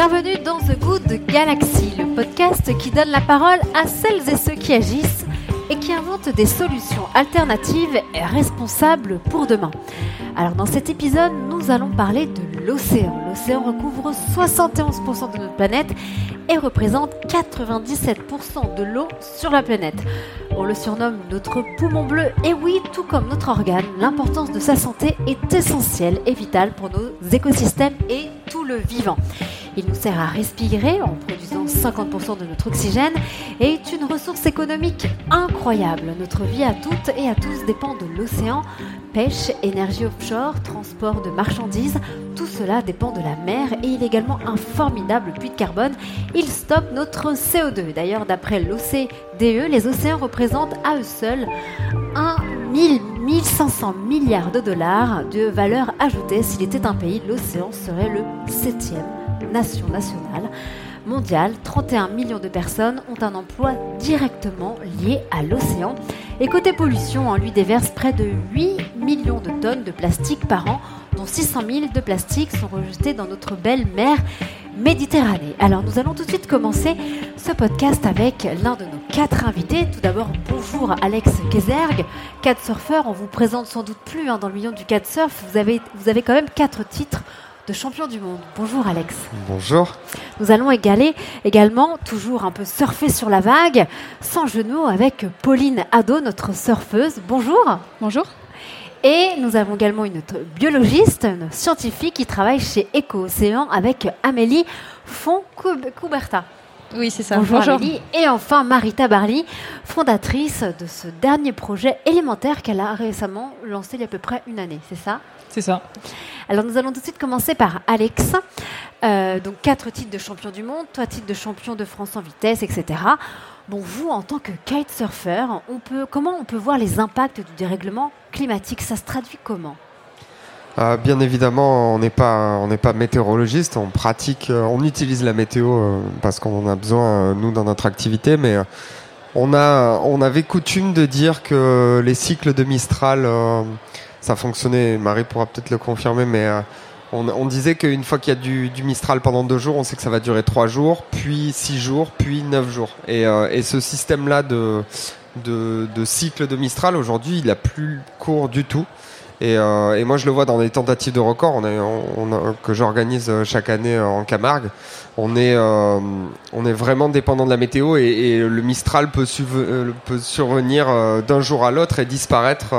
Bienvenue dans The Good Galaxy, le podcast qui donne la parole à celles et ceux qui agissent et qui inventent des solutions alternatives et responsables pour demain. Alors dans cet épisode, nous allons parler de l'océan. L'océan recouvre 71% de notre planète et représente 97% de l'eau sur la planète. On le surnomme notre poumon bleu et oui, tout comme notre organe, l'importance de sa santé est essentielle et vitale pour nos écosystèmes et tout le vivant. Il nous sert à respirer en produisant 50% de notre oxygène et est une ressource économique incroyable. Notre vie à toutes et à tous dépend de l'océan. Pêche, énergie offshore, transport de marchandises, tout cela dépend de la mer et il est également un formidable puits de carbone. Il stocke notre CO2. D'ailleurs, d'après l'OCDE, les océans représentent à eux seuls 1 1500 milliards de dollars de valeur ajoutée. S'il était un pays, l'océan serait le septième nation nationale mondiale. 31 millions de personnes ont un emploi directement lié à l'océan. Et côté pollution, on lui déverse près de 8 millions de tonnes de plastique par an, dont 600 000 de plastique sont rejetés dans notre belle mer Méditerranée. Alors nous allons tout de suite commencer ce podcast avec l'un de nos quatre invités. Tout d'abord, bonjour Alex Kezerg, surfeur. On vous présente sans doute plus hein, dans le million du surf. Vous avez, vous avez quand même quatre titres de champion du monde. Bonjour Alex. Bonjour. Nous allons égaler également, toujours un peu surfer sur la vague, sans genoux, avec Pauline Ado, notre surfeuse. Bonjour. Bonjour. Et nous avons également une biologiste, une scientifique qui travaille chez Eco-Océan avec Amélie Font-Couberta. Oui, c'est ça. Bonjour, Amélie. Et enfin Marita Barly, fondatrice de ce dernier projet élémentaire qu'elle a récemment lancé il y a à peu près une année, c'est ça? C'est ça. Alors nous allons tout de suite commencer par Alex. Euh, donc quatre titres de champion du monde, trois titres de champion de France en vitesse, etc. Bon, vous, en tant que kitesurfer, on peut, comment on peut voir les impacts du dérèglement climatique? Ça se traduit comment? Euh, bien évidemment, on n'est pas on n'est pas météorologiste, on pratique, euh, on utilise la météo parce qu'on en a besoin nous dans notre activité, mais on a on avait coutume de dire que les cycles de Mistral ça fonctionnait. Marie pourra peut-être le confirmer, mais euh, on, disait qu'une fois qu'il y a du, Mistral pendant deux jours, on sait que ça va durer trois jours, puis six jours, puis neuf jours. Et, euh, ce système-là de, de, de, cycle de Mistral, aujourd'hui, il a plus court du tout. Euh, et, moi, je le vois dans les tentatives de record on on, que j'organise chaque année en Camargue. On est, euh, on est vraiment dépendant de la météo et, le Mistral peut, euh, peut survenir d'un jour à l'autre et disparaître.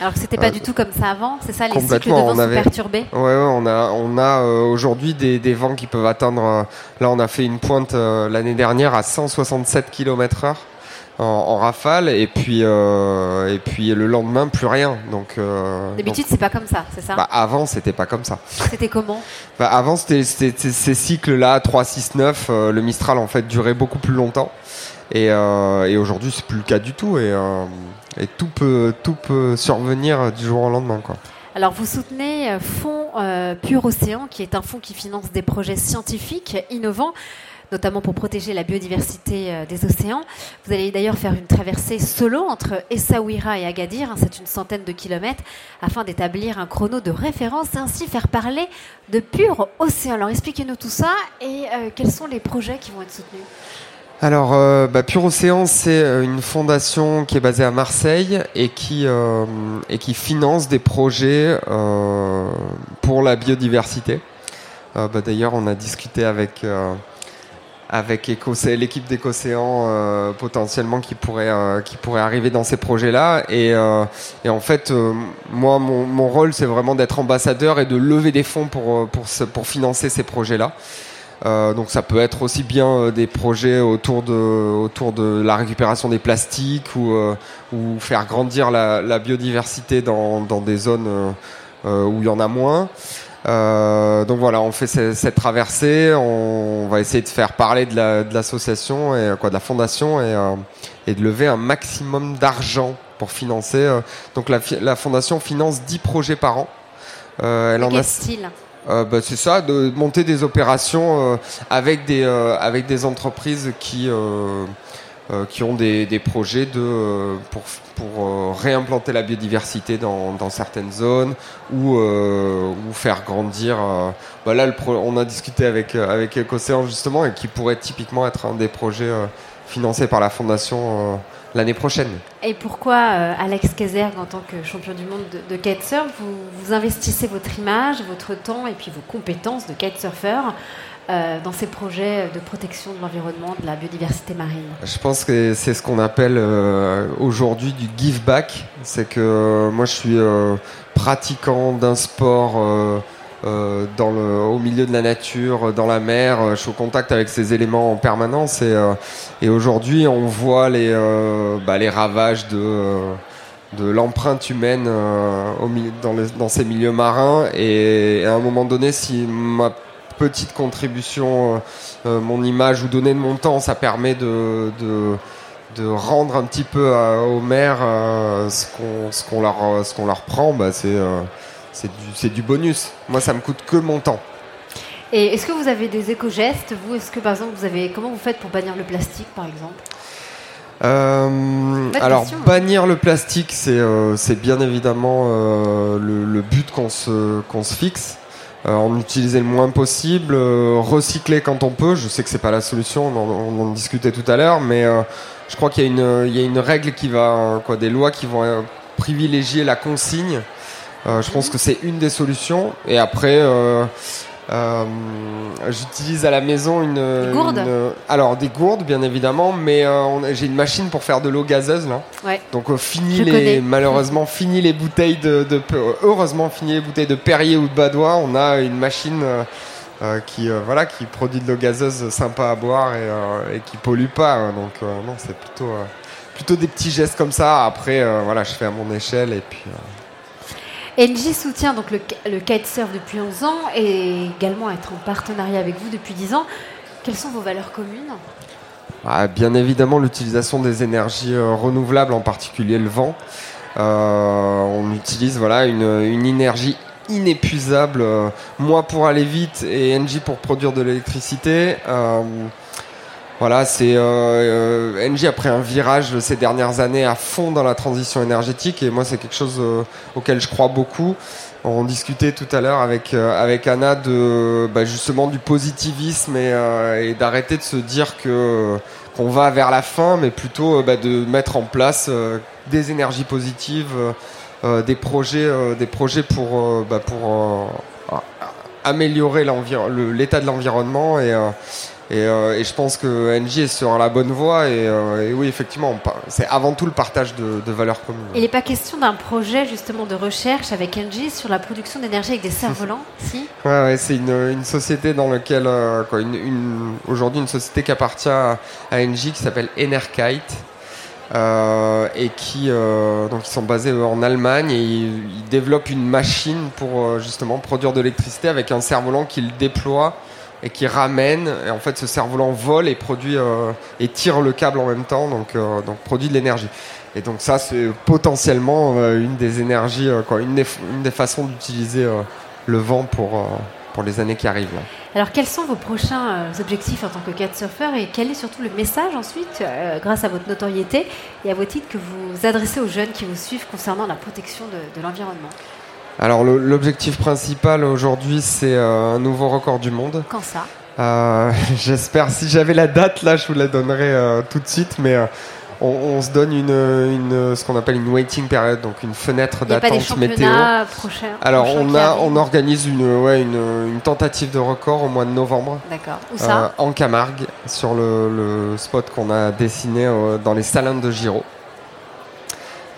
Alors que c'était pas du tout comme ça avant, c'est ça, les cycles de vent sont perturbés? Ouais, ouais, on a, on a aujourd'hui des, des, vents qui peuvent atteindre. là, on a fait une pointe l'année dernière à 167 km/h en, rafale et puis euh, et puis le lendemain plus rien. Donc euh, d'habitude c'est pas comme ça, c'est ça bah, Avant c'était pas comme ça. C'était comment bah, Avant c'était ces cycles-là 3, 6, 9. le Mistral en fait durait beaucoup plus longtemps et, euh, et aujourd'hui c'est plus le cas du tout et, euh, et tout peut tout peut survenir du jour au lendemain quoi. Alors vous soutenez Fonds Pur Océan qui est un fonds qui finance des projets scientifiques innovants notamment pour protéger la biodiversité euh, des océans. Vous allez d'ailleurs faire une traversée solo entre Essaouira et Agadir, hein, c'est une centaine de kilomètres, afin d'établir un chrono de référence et ainsi faire parler de pur océan. Alors expliquez-nous tout ça et euh, quels sont les projets qui vont être soutenus? Alors, euh, bah, Pure Océan, c'est une fondation qui est basée à Marseille et qui, finance des projets pour la biodiversité. Bah, D'ailleurs, on a discuté avec avec l'équipe d'Écocéan euh, potentiellement qui pourrait euh, qui pourrait arriver dans ces projets-là et, euh, et, en fait moi mon, mon rôle c'est vraiment d'être ambassadeur et de lever des fonds pour pour pour financer ces projets-là. donc ça peut être aussi bien des projets autour de autour de la récupération des plastiques ou ou faire grandir la, la biodiversité dans dans des zones où il y en a moins. Euh, donc voilà, on fait cette, traversée, on, va essayer de faire parler de l'association et quoi, de la fondation et, euh, et de lever un maximum d'argent pour financer. Euh. donc la, la, fondation finance 10 projets par an. Euh, elle en a style? Euh, bah, c'est ça, de monter des opérations avec des avec des entreprises qui qui ont des, projets de, pour, pour réimplanter la biodiversité dans, certaines zones ou, faire grandir. Bah là, on a discuté avec, avec justement et qui pourrait typiquement être un des projets financés par la Fondation l'année prochaine. Et pourquoi euh, Alex Kazerg, en tant que champion du monde de, kitesurf, vous, vous, investissez votre image, votre temps et puis vos compétences de kitesurfer? Euh, dans ces projets de protection de l'environnement, de la biodiversité marine Je pense que c'est ce qu'on appelle euh, aujourd'hui du give back. C'est que moi je suis pratiquant d'un sport euh, dans le, au milieu de la nature, dans la mer. Euh, je suis au contact avec ces éléments en permanence et, euh, et aujourd'hui on voit les, bah, les ravages de, de l'empreinte humaine dans, dans, ces milieux marins. Et, à un moment donné, si ma petite contribution, mon image ou donner de mon temps, ça permet de, de de rendre un petit peu aux mers ce qu'on ce qu'on leur ce qu'on leur prend bah c'est c'est du, bonus. Moi, ça me coûte que mon temps. Et est-ce que vous avez des éco-gestes Vous, est-ce que par exemple, vous avez comment vous faites pour bannir le plastique, par exemple? Euh, alors bannir le plastique, c'est euh, bien évidemment euh, le, but qu'on se, qu'on se fixe. En utiliser le moins possible, recycler quand on peut. Je sais que c'est pas la solution, on en, discutait tout à l'heure, mais je crois qu'il y, a une règle qui va, quoi, des lois qui vont privilégier la consigne euh, je pense que c'est une des solutions. Et après, euh, euh, j'utilise à la maison une, des gourdes alors des gourdes bien évidemment, mais j'ai une machine pour faire de l'eau gazeuse là. Ouais. Donc fini les malheureusement fini les bouteilles de, de, heureusement fini les bouteilles de Perrier ou de Badois. On a une machine qui voilà qui produit de l'eau gazeuse sympa à boire et, et qui pollue pas. Hein. donc non c'est plutôt plutôt des petits gestes comme ça. Après voilà je fais à mon échelle et puis NJ soutient donc le, kitesurf depuis 11 ans et également être en partenariat avec vous depuis 10 ans. Quelles sont vos valeurs communes? Ah, Bien évidemment, l'utilisation des énergies euh, renouvelables, en particulier le vent. Euh, on utilise voilà, une, une énergie inépuisable, euh, moi pour aller vite et NJ pour produire de l'électricité. Voilà, c'est euh, euh a pris un virage ces dernières années à fond dans la transition énergétique et moi c'est quelque chose euh, auquel je crois beaucoup. On discutait tout à l'heure avec euh, avec Anna de bah, justement du positivisme et, et d'arrêter de se dire que qu'on va vers la fin, mais plutôt bah, de mettre en place des énergies positives, des projets des projets pour bah, pour améliorer l'état de l'environnement et euh, et, je pense que NJ est sur la bonne voie. Et, euh, oui, effectivement, c'est avant tout le partage de, valeurs communes. Il n'est pas question d'un projet justement de recherche avec NJ sur la production d'énergie avec des cerfs-volants, si? Ouais, c'est une, société dans laquelle, euh, une, aujourd'hui, une société qui appartient à, NJ qui s'appelle Enerkite. et qui donc ils sont basés en Allemagne et ils, ils développent une machine pour justement produire de l'électricité avec un cerf-volant qu'ils déploient et qui ramène. Et en fait, ce cerf-volant vole et produit euh, et tire le câble en même temps, donc euh, donc produit de l'énergie. Et donc ça, c'est potentiellement euh, une des énergies, quoi, une des, façons d'utiliser le vent pour pour les années qui arrivent. Alors, quels sont vos prochains objectifs en tant que kitesurfer et quel est surtout le message ensuite, grâce à votre notoriété et à vos titres, que vous adressez aux jeunes qui vous suivent concernant la protection de l'environnement? Alors l'objectif principal aujourd'hui, c'est euh, un nouveau record du monde. Quand ça? Euh, J'espère. Si j'avais la date là, je vous la donnerais euh, tout de suite, mais on, se donne une, une ce qu'on appelle une waiting period, donc une fenêtre d'attente météo. Prochain, Alors on a, on organise une, ouais, une, une, tentative de record au mois de novembre. D'accord. Où ça? En Camargue, sur le, le spot qu'on a dessiné dans les salins de Giraud.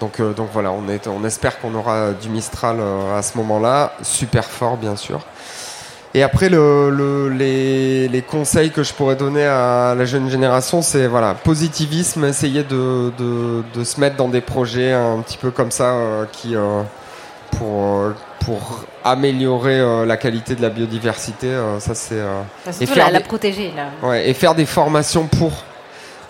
Donc, euh, donc voilà, on, est, on espère qu'on aura du Mistral euh, à ce moment-là, super fort bien sûr. Et après, le, les, les, conseils que je pourrais donner à la jeune génération, c'est voilà, positivisme, essayer de, de, de, se mettre dans des projets un petit peu comme ça euh, qui pour pour améliorer la qualité de la biodiversité, ça c'est et faire la, protéger là. Ouais, et faire des formations pour.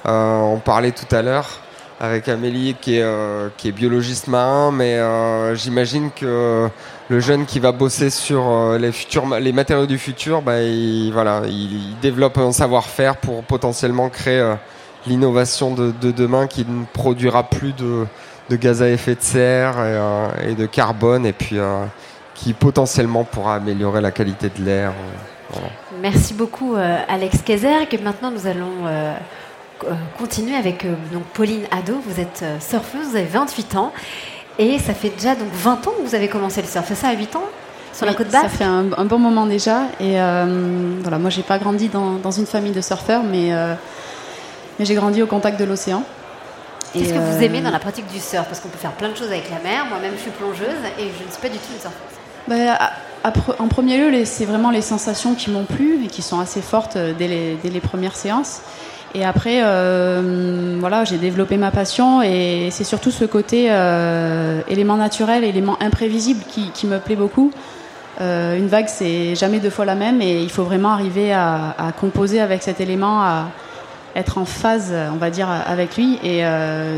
on parlait tout à l'heure avec Amélie qui est, euh, qui est biologiste marin, mais euh, j'imagine que le jeune qui va bosser sur euh, les, futurs, les matériaux du futur, bah, il, voilà, il, développe un savoir-faire pour potentiellement créer l'innovation de, demain qui ne produira plus de, gaz à effet de serre et, de carbone et puis qui potentiellement pourra améliorer la qualité de l'air. Merci beaucoup Alex Kayser. Et maintenant nous allons continuer avec donc Pauline Ado. Vous êtes surfeuse, vous avez 28 ans. Et ça fait déjà donc 20 ans que vous avez commencé le surf. C'est ça, à 8 ans sur la côte basque Ça fait un, bon moment déjà. Et euh, voilà, moi, j'ai pas grandi dans, une famille de surfeurs, mais, euh, mais j'ai grandi au contact de l'océan. Qu'est-ce que vous aimez euh, dans la pratique du surf? Parce qu'on peut faire plein de choses avec la mer. Moi-même, je suis plongeuse et je ne suis pas du tout une surfeuse. Bah, en premier lieu, c'est vraiment les sensations qui m'ont plu et qui sont assez fortes dès les, dès les premières séances. Et après, euh, voilà, j'ai développé ma passion et c'est surtout ce côté euh, élément naturel, élément imprévisible qui, me plaît beaucoup. Euh, une vague, c'est jamais deux fois la même et il faut vraiment arriver à, composer avec cet élément, à être en phase, on va dire, avec lui. Et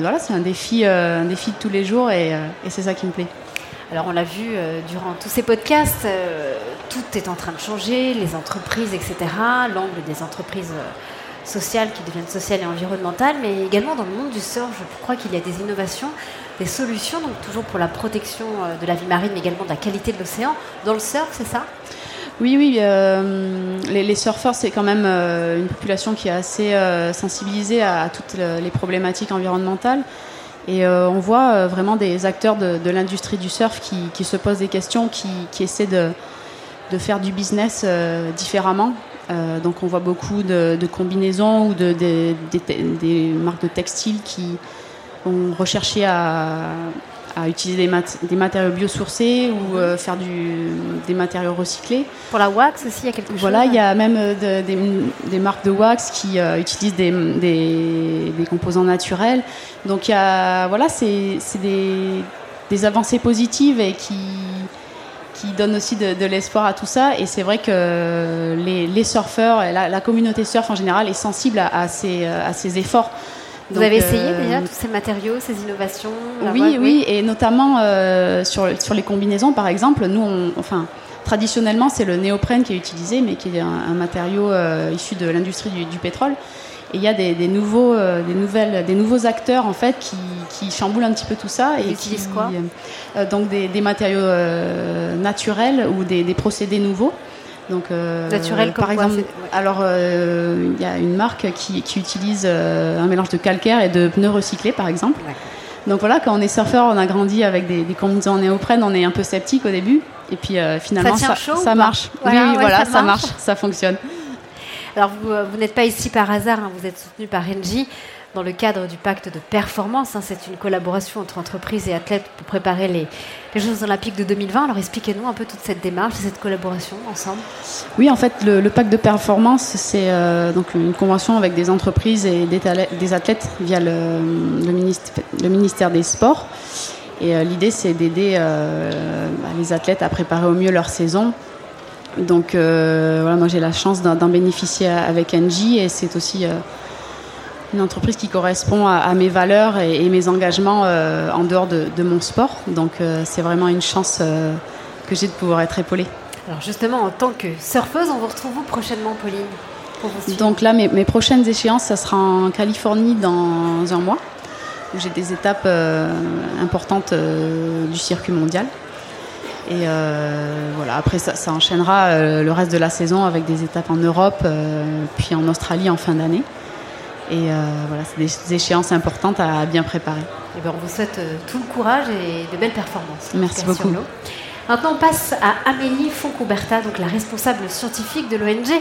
voilà, c'est un défi, un défi de tous les jours et, et c'est ça qui me plaît. Alors on l'a vu durant tous ces podcasts, tout est en train de changer, les entreprises, etc. L'angle des entreprises sociales qui deviennent sociales et environnementales, mais également dans le monde du surf, je crois qu'il y a des innovations, des solutions, donc toujours pour la protection euh, de la vie marine, mais également de la qualité de l'océan. Dans le surf, c'est ça? Oui, oui, euh, les, surfeurs, c'est quand même euh, une population qui est assez sensibilisée à, toutes les problématiques environnementales. Et on voit vraiment des acteurs de, l'industrie du surf qui, se posent des questions, qui, essaient de, faire du business différemment. Euh, donc on voit beaucoup de, combinaisons ou de, des marques de textiles qui ont recherché à, utiliser des, matériaux biosourcés ou euh, faire des matériaux recyclés. Pour la wax aussi, il y a quelque chose Voilà, il y a même euh, des, marques de wax qui utilisent des, composants naturels. Donc il y a, voilà, c'est des avancées positives et qui qui donne aussi de, l'espoir à tout ça. Et c'est vrai que les, surfeurs, la, la, communauté surf en général est sensible à, ces, à ces efforts. Vous avez essayé euh, déjà tous ces matériaux, ces innovations oui, oui, et notamment euh, sur, sur les combinaisons, par exemple, nous, on, enfin, traditionnellement, c'est le néoprène qui est utilisé, mais qui est un, matériau euh, issu de l'industrie du, du, pétrole. Et il y a des, des nouveaux, des, nouvelles, des nouveaux acteurs en fait qui, qui chamboulent un petit peu tout ça. et utilisent quoi euh, donc des, matériaux euh, naturels ou des, procédés nouveaux. Donc, euh, Naturel, par exemple. Alors, il y a une marque qui, utilise un mélange de calcaire et de pneus recyclés, par exemple. Donc voilà, quand on est surfeur, on a grandi avec des, des combinaisons en néoprène, on est un peu sceptique au début. Et puis finalement, ça, ça, marche. oui, voilà, ça, marche. ça fonctionne. Alors vous, vous n'êtes pas ici par hasard, hein, vous êtes soutenu par Engie dans le cadre du pacte de performance. Hein, c'est une collaboration entre entreprises et athlètes pour préparer les, Jeux Olympiques de 2020. Alors expliquez-nous un peu toute cette démarche et cette collaboration ensemble. Oui, en fait, le, pacte de performance, c'est euh, donc une convention avec des entreprises et des, athlètes via le, ministère, des Sports. Et euh, l'idée, c'est d'aider euh, bah, les athlètes à préparer au mieux leur saison. Donc voilà, moi j'ai la chance d'en bénéficier avec Angie et c'est aussi une entreprise qui correspond à, mes valeurs et, mes engagements euh, en dehors de, mon sport. Donc euh, c'est vraiment une chance euh, que j'ai de pouvoir être épaulée. Alors justement, en tant que surfeuse, on vous retrouve où prochainement, Pauline Donc là, mes, prochaines échéances, ça sera en Californie dans un mois, où j'ai des étapes importantes du circuit mondial. Et voilà, après ça, ça enchaînera le reste de la saison avec des étapes en Europe, puis en Australie en fin d'année. Et euh, voilà, c'est des échéances importantes à bien préparer. Et eh bien, on vous souhaite euh, tout le courage et de belles performances. Merci beaucoup. Maintenant, on passe à Amélie Foncouberta, donc la responsable scientifique de l'ONG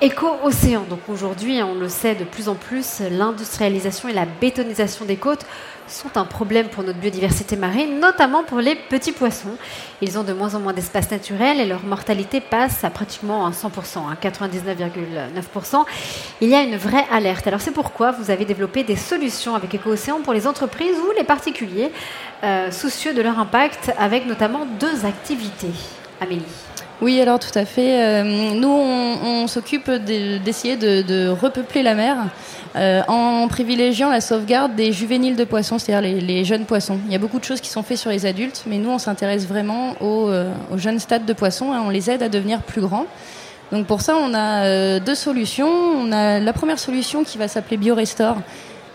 Éco-Océan. Donc aujourd'hui, on le sait de plus en plus, l'industrialisation et la bétonisation des côtes sont un problème pour notre biodiversité marine, notamment pour les petits poissons. Ils ont de moins en moins d'espace naturel et leur mortalité passe à pratiquement à 100%, à 99,9%. Il y a une vraie alerte. Alors c'est pourquoi vous avez développé des solutions avec Éco-Océan pour les entreprises ou les particuliers euh, soucieux de leur impact, avec notamment deux activités. Amélie. Oui, alors tout à fait. Euh, nous, on, s'occupe d'essayer de, repeupler la mer euh, en privilégiant la sauvegarde des juvéniles de poissons, c'est-à-dire les, jeunes poissons. Il y a beaucoup de choses qui sont faites sur les adultes, mais nous, on s'intéresse vraiment aux, euh, jeunes stades de poissons et on les aide à devenir plus grands. Donc pour ça, on a deux solutions. On a la première solution qui va s'appeler BioRestore,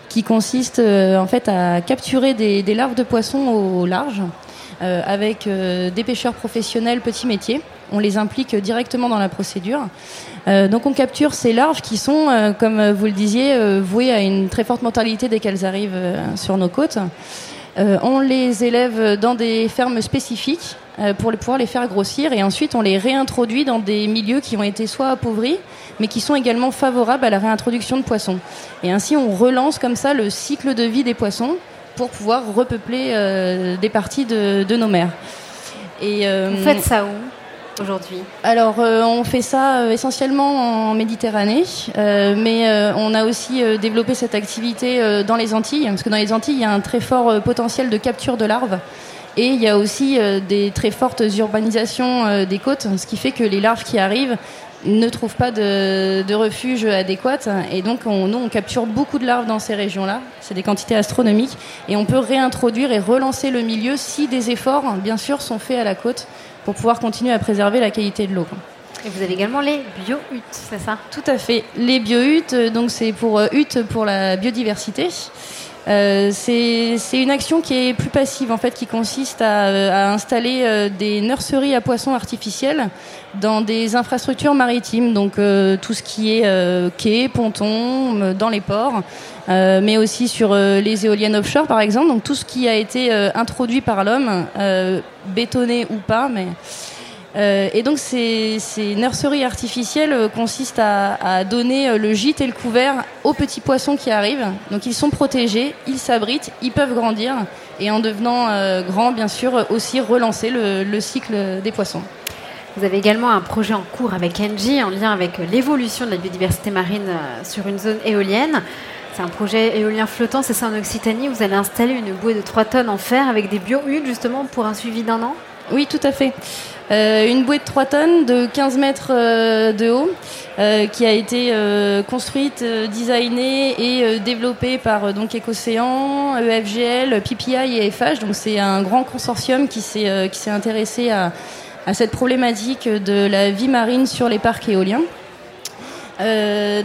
qui consiste en fait à capturer des, des larves de poissons au large avec des pêcheurs professionnels petits métiers on les implique directement dans la procédure. Euh, donc on capture ces larves qui sont, euh, comme vous le disiez, euh, vouées à une très forte mortalité dès qu'elles arrivent sur nos côtes. on les élève dans des fermes spécifiques pour pouvoir les faire grossir et ensuite on les réintroduit dans des milieux qui ont été soit appauvris mais qui sont également favorables à la réintroduction de poissons. Et ainsi on relance comme ça le cycle de vie des poissons pour pouvoir repeupler des parties de, nos mers. Vous faites ça où? Aujourd'hui Alors, euh, on fait ça euh, essentiellement en Méditerranée, euh, mais on a aussi développé cette activité dans les Antilles, parce que dans les Antilles, il y a un très fort potentiel de capture de larves. Et il y a aussi des très fortes urbanisations des côtes, ce qui fait que les larves qui arrivent ne trouvent pas de, refuge adéquat. Et donc, on, nous, on capture beaucoup de larves dans ces régions-là. C'est des quantités astronomiques. Et on peut réintroduire et relancer le milieu si des efforts, bien sûr, sont faits à la côte pour pouvoir continuer à préserver la qualité de l'eau. Et vous avez également les bio-huttes, c'est ça? Tout à fait. Les bio-huttes, euh, donc c'est pour euh, pour la biodiversité. Euh, c'est une action qui est plus passive en fait, qui consiste à, à installer des nurseries à poissons artificiels dans des infrastructures maritimes, donc tout ce qui est quai, ponton, dans les ports, mais aussi sur les éoliennes offshore par exemple, donc tout ce qui a été introduit par l'homme, bétonné ou pas, mais euh, et donc ces, nurseries artificielles euh, consistent à, donner euh, le gîte et le couvert aux petits poissons qui arrivent. Donc ils sont protégés, ils s'abritent, ils peuvent grandir et en devenant grands, bien sûr, aussi relancer le, cycle des poissons. Vous avez également un projet en cours avec Engie en lien avec l'évolution de la biodiversité marine sur une zone éolienne. C'est un projet éolien flottant, c'est ça en Occitanie. Vous allez installer une bouée de 3 tonnes en fer avec des bio-huttes justement pour un suivi d'un an? Oui, tout à fait. Euh, une bouée de 3 tonnes de 15 mètres euh, de haut euh, qui a été construite, designée et développée par donc Ecocéan, EFGL, PPI et FH. Donc c'est un grand consortium qui s'est qui s'est intéressé à, à cette problématique de la vie marine sur les parcs éoliens.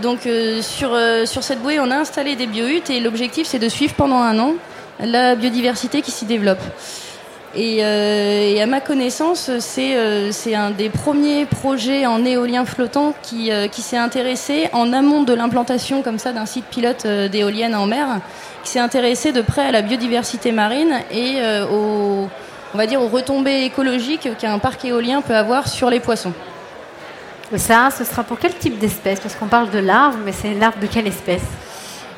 Donc sur, sur cette bouée, on a installé des biohuttes et l'objectif c'est de suivre pendant un an la biodiversité qui s'y développe. Euh, et, à ma connaissance, euh, c'est un des premiers projets en éolien flottant qui, euh, qui s'est intéressé en amont de l'implantation comme ça d'un site pilote d'éoliennes en mer, qui s'est intéressé de près à la biodiversité marine et aux, on va dire aux retombées écologiques qu'un parc éolien peut avoir sur les poissons. Ça, ce sera pour quel type d'espèce? Parce qu'on parle de larves, mais c'est larves de quelle espèce?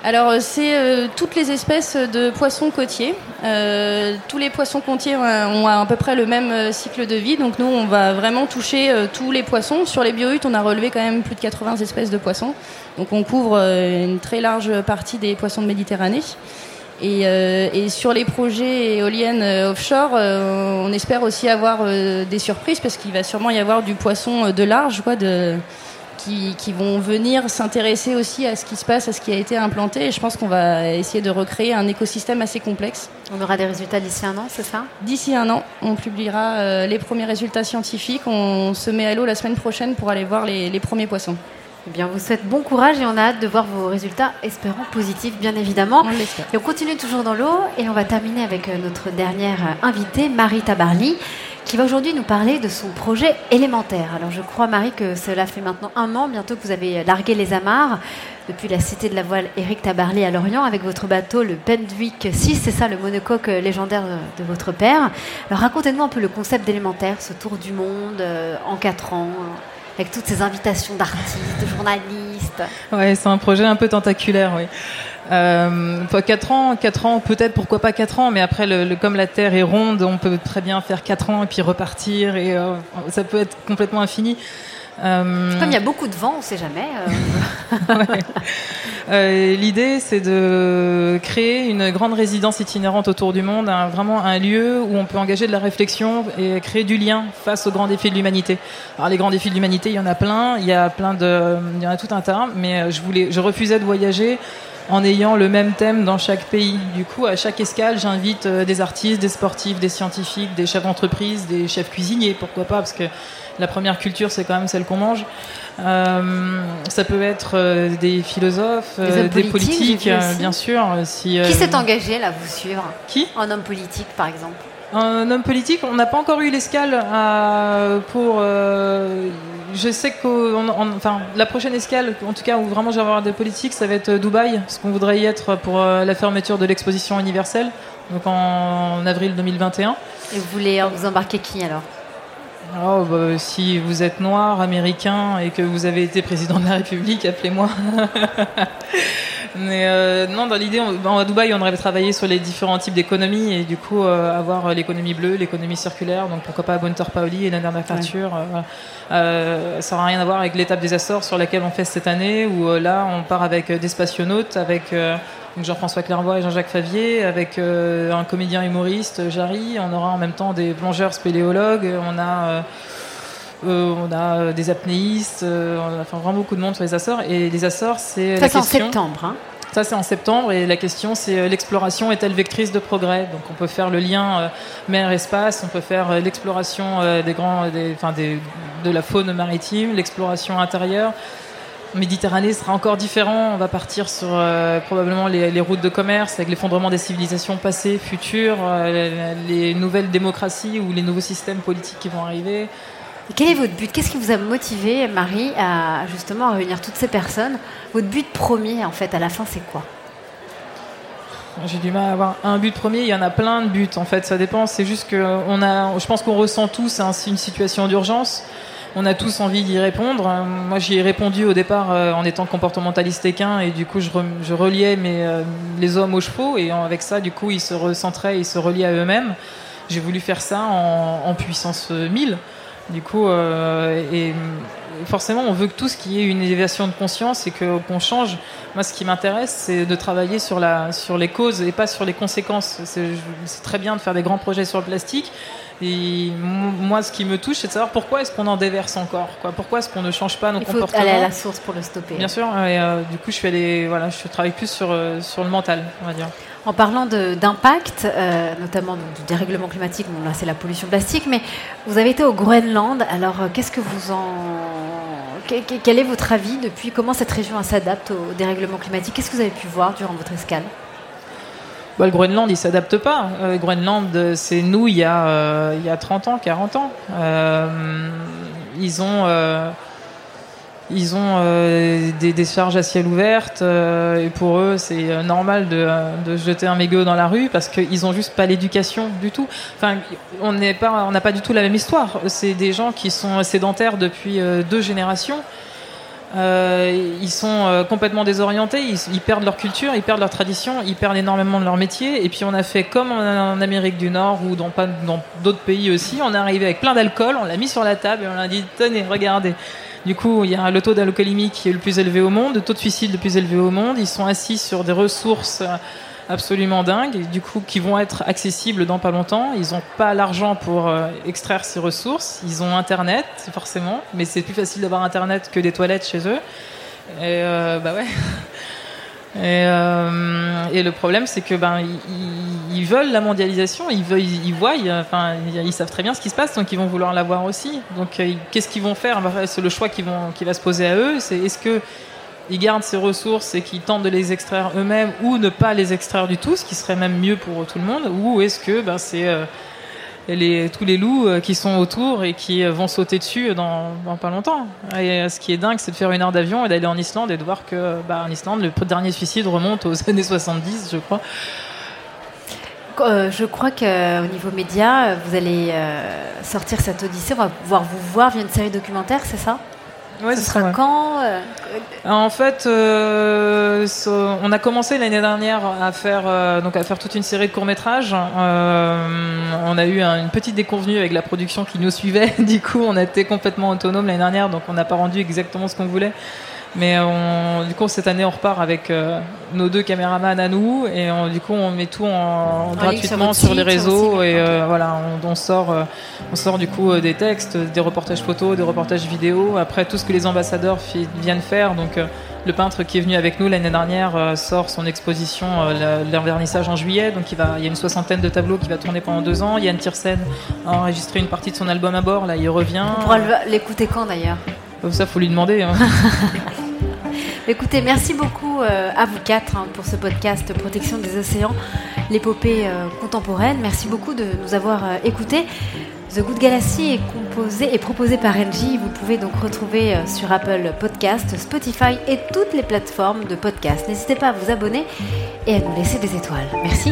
Alors euh, c'est euh, toutes les espèces de poissons côtiers. Euh, tous les poissons côtiers ont à peu près le même cycle de vie. Donc nous, on va vraiment toucher tous les poissons. Sur les biohuttes, on a relevé quand même plus de 80 espèces de poissons. Donc on couvre une très large partie des poissons de Méditerranée. Et, sur les projets éoliennes offshore, on espère aussi avoir des surprises parce qu'il va sûrement y avoir du poisson de large, quoi, de qui, vont venir s'intéresser aussi à ce qui se passe, à ce qui a été implanté. Et je pense qu'on va essayer de recréer un écosystème assez complexe. On aura des résultats d'ici un an, c'est ça? D'ici un an, on publiera euh, les premiers résultats scientifiques. On se met à l'eau la semaine prochaine pour aller voir les, premiers poissons. Eh bien, on vous souhaite bon courage et on a hâte de voir vos résultats, espérons positifs, bien évidemment. On et on continue toujours dans l'eau et on va terminer avec euh, notre dernière invitée, Marie Tabarly qui va aujourd'hui nous parler de son projet élémentaire. Alors je crois Marie que cela fait maintenant un an bientôt que vous avez largué les amarres depuis la cité de la voile Éric Tabarly à Lorient avec votre bateau le Pendwick 6, c'est ça le monocoque légendaire de votre père. Alors racontez-nous un peu le concept d'élémentaire, ce tour du monde euh, en quatre ans euh, avec toutes ces invitations d'artistes, de journalistes. Ouais, c'est un projet un peu tentaculaire, oui. Euh, 4 ans, 4 ans, peut-être, pourquoi pas 4 ans, mais après, le, comme la Terre est ronde, on peut très bien faire 4 ans et puis repartir, et euh, ça peut être complètement infini. Euh, comme il y a beaucoup de vent, on ne sait jamais. Euh, L'idée, c'est de créer une grande résidence itinérante autour du monde, vraiment un lieu où on peut engager de la réflexion et créer du lien face aux grands défis de l'humanité. Alors les grands défis de l'humanité, il y en a plein, il y a plein de, il y en a tout un tas, mais je voulais, je refusais de voyager en ayant le même thème dans chaque pays. Du coup, à chaque escale, j'invite euh, des artistes, des sportifs, des scientifiques, des chefs d'entreprise, des chefs cuisiniers, pourquoi pas, parce que la première culture, c'est quand même celle qu'on mange. Euh, ça peut être euh, des philosophes, des, politiques, bien sûr. Si, Qui s'est engagé là, vous suivre? Qui? En homme politique, par exemple un homme politique, on n'a pas encore eu l'escale pour. Euh, je sais que enfin, la prochaine escale, en tout cas où vraiment j'ai avoir des politiques, ça va être Dubaï, parce qu'on voudrait y être pour euh, la fermeture de l'exposition universelle, donc en, avril 2021. Et vous voulez vous embarquer qui alors? Oh, bah, si vous êtes noir, américain et que vous avez été président de la République, appelez-moi. Mais euh, non, dans l'idée, à Dubaï, on aurait travaillé sur les différents types d'économies et du coup euh, avoir l'économie bleue, l'économie circulaire. Donc pourquoi pas Bonter Paoli et la dernière facture. Euh, ça n'a rien à voir avec l'étape des Açores sur laquelle on fait cette année où là on part avec des spationautes, avec Jean-François Clairvoy et Jean-Jacques Favier, avec un comédien humoriste, Jarry. On aura en même temps des plongeurs spéléologues. On a euh, on a euh, des apnéistes, euh, on a enfin, vraiment beaucoup de monde sur les Açores. Et les Açores, c'est. Ça, c'est en septembre. Hein. Ça, c'est en septembre. Et la question, c'est l'exploration est-elle vectrice de progrès? Donc, on peut faire le lien mer-espace, on peut faire l'exploration des grands, des, enfin, des, de la faune maritime, l'exploration intérieure. Méditerranée sera encore différent. On va partir sur probablement les, les, routes de commerce avec l'effondrement des civilisations passées, futures, les, nouvelles démocraties ou les nouveaux systèmes politiques qui vont arriver quel est votre but? Qu'est-ce qui vous a motivé, Marie, à justement réunir toutes ces personnes? Votre but premier, en fait, à la fin, c'est quoi? J'ai du mal à avoir un but premier, il y en a plein de buts en fait, ça dépend. C'est juste que on a, je pense qu'on ressent tous une situation d'urgence. On a tous envie d'y répondre. Moi, j'y ai répondu au départ euh, en étant comportementaliste équin et du coup, je, reliais mes, euh, les hommes aux chevaux et avec ça, du coup, ils se recentraient, ils se reliaient à eux-mêmes. J'ai voulu faire ça en, en puissance 1000. Du coup, euh, et forcément, on veut que tout ce qui est une élévation de conscience et qu'on change. Moi, ce qui m'intéresse, c'est de travailler sur, la, sur les causes et pas sur les conséquences. C'est très bien de faire des grands projets sur le plastique. Et moi, ce qui me touche, c'est de savoir pourquoi est-ce qu'on en déverse encore. Quoi. Pourquoi est-ce qu'on ne change pas nos Il faut comportements aller à la source pour le stopper. Bien sûr. Et, euh, du coup, je, fais voilà, je travaille plus sur, euh, sur le mental, on va dire. En parlant d'impact, euh, notamment du dérèglement climatique, bon là c'est la pollution plastique, mais vous avez été au Groenland, alors qu'est-ce que vous en... Quel est votre avis depuis? Comment cette région s'adapte au dérèglement climatique? Qu'est-ce que vous avez pu voir durant votre escale? Bah, le Groenland, il s'adapte pas. Euh, le Groenland, c'est nous il y, a, il y a 30 ans, 40 ans. ils ont ils ont euh, des décharges à ciel ouvert euh, et pour eux c'est euh, normal de, de, jeter un mégot dans la rue parce qu'ils ont juste pas l'éducation du tout. Enfin, on on n'a pas du tout la même histoire. C'est des gens qui sont sédentaires depuis deux générations. Ils sont complètement désorientés, ils, perdent leur culture, ils perdent leur tradition, ils perdent énormément de leur métier. Et puis on a fait comme en, Amérique du Nord ou dans d'autres pays aussi, on est arrivé avec plein d'alcool, on l'a mis sur la table et on a dit tenez, regardez. Du coup, il y a le taux d'alcoolémie qui est le plus élevé au monde, le taux de suicide le plus élevé au monde. Ils sont assis sur des ressources absolument dingues, du coup, qui vont être accessibles dans pas longtemps. Ils n'ont pas l'argent pour euh, extraire ces ressources. Ils ont Internet, forcément, mais c'est plus facile d'avoir Internet que des toilettes chez eux. Et euh, bah ouais. Et, euh, et, le problème, c'est que ben ils, veulent la mondialisation, ils voient, ils, savent très bien ce qui se passe, donc ils vont vouloir l'avoir aussi. Donc qu'est-ce qu'ils vont faire? C'est le choix qui vont, qui va se poser à eux. C'est est-ce que ils gardent ces ressources et qu'ils tentent de les extraire eux-mêmes, ou ne pas les extraire du tout, ce qui serait même mieux pour tout le monde, ou est-ce que ben, c'est euh, tous les loups euh, qui sont autour et qui euh, vont sauter dessus dans, pas longtemps. Et ce qui est dingue, c'est de faire une heure d'avion et d'aller en Islande et de voir que, bah, en Islande, le dernier suicide remonte aux années 70, je crois. je crois qu'au niveau média, vous allez sortir cette odyssée. On va pouvoir vous voir via une série documentaire, c'est ça? Ouais, ce sera quand euh, En fait, euh, on a commencé l'année dernière à faire euh, donc à faire toute une série de courts métrages. on a eu une petite déconvenue avec la production qui nous suivait. Du coup, on a été complètement autonome l'année dernière, donc on n'a pas rendu exactement ce qu'on voulait. Mais on, du coup, cette année, on repart avec euh, nos deux caméramans à nous et du coup, on met tout en, gratuitement sur, les réseaux et euh, voilà, on, sort, euh, on sort du coup des textes, des reportages photos, des reportages vidéo. Après, tout ce que les ambassadeurs viennent faire, donc. Le peintre qui est venu avec nous l'année dernière sort son exposition, l'envernissage en juillet. Donc il, va, il y a une soixantaine de tableaux qui va tourner pendant deux ans. Yann Tiersen a enregistré une partie de son album à bord. Là, il revient. On pourra l'écouter quand d'ailleurs? Ça, faut lui demander. Hein. Écoutez, merci beaucoup euh, à vous quatre hein, pour ce podcast Protection des océans, l'épopée euh, contemporaine. Merci beaucoup de nous avoir euh, écoutés. The Good Galaxy est composé et proposé par Engie. Vous pouvez donc retrouver sur Apple Podcast, Spotify et toutes les plateformes de podcast. N'hésitez pas à vous abonner et à nous laisser des étoiles. Merci.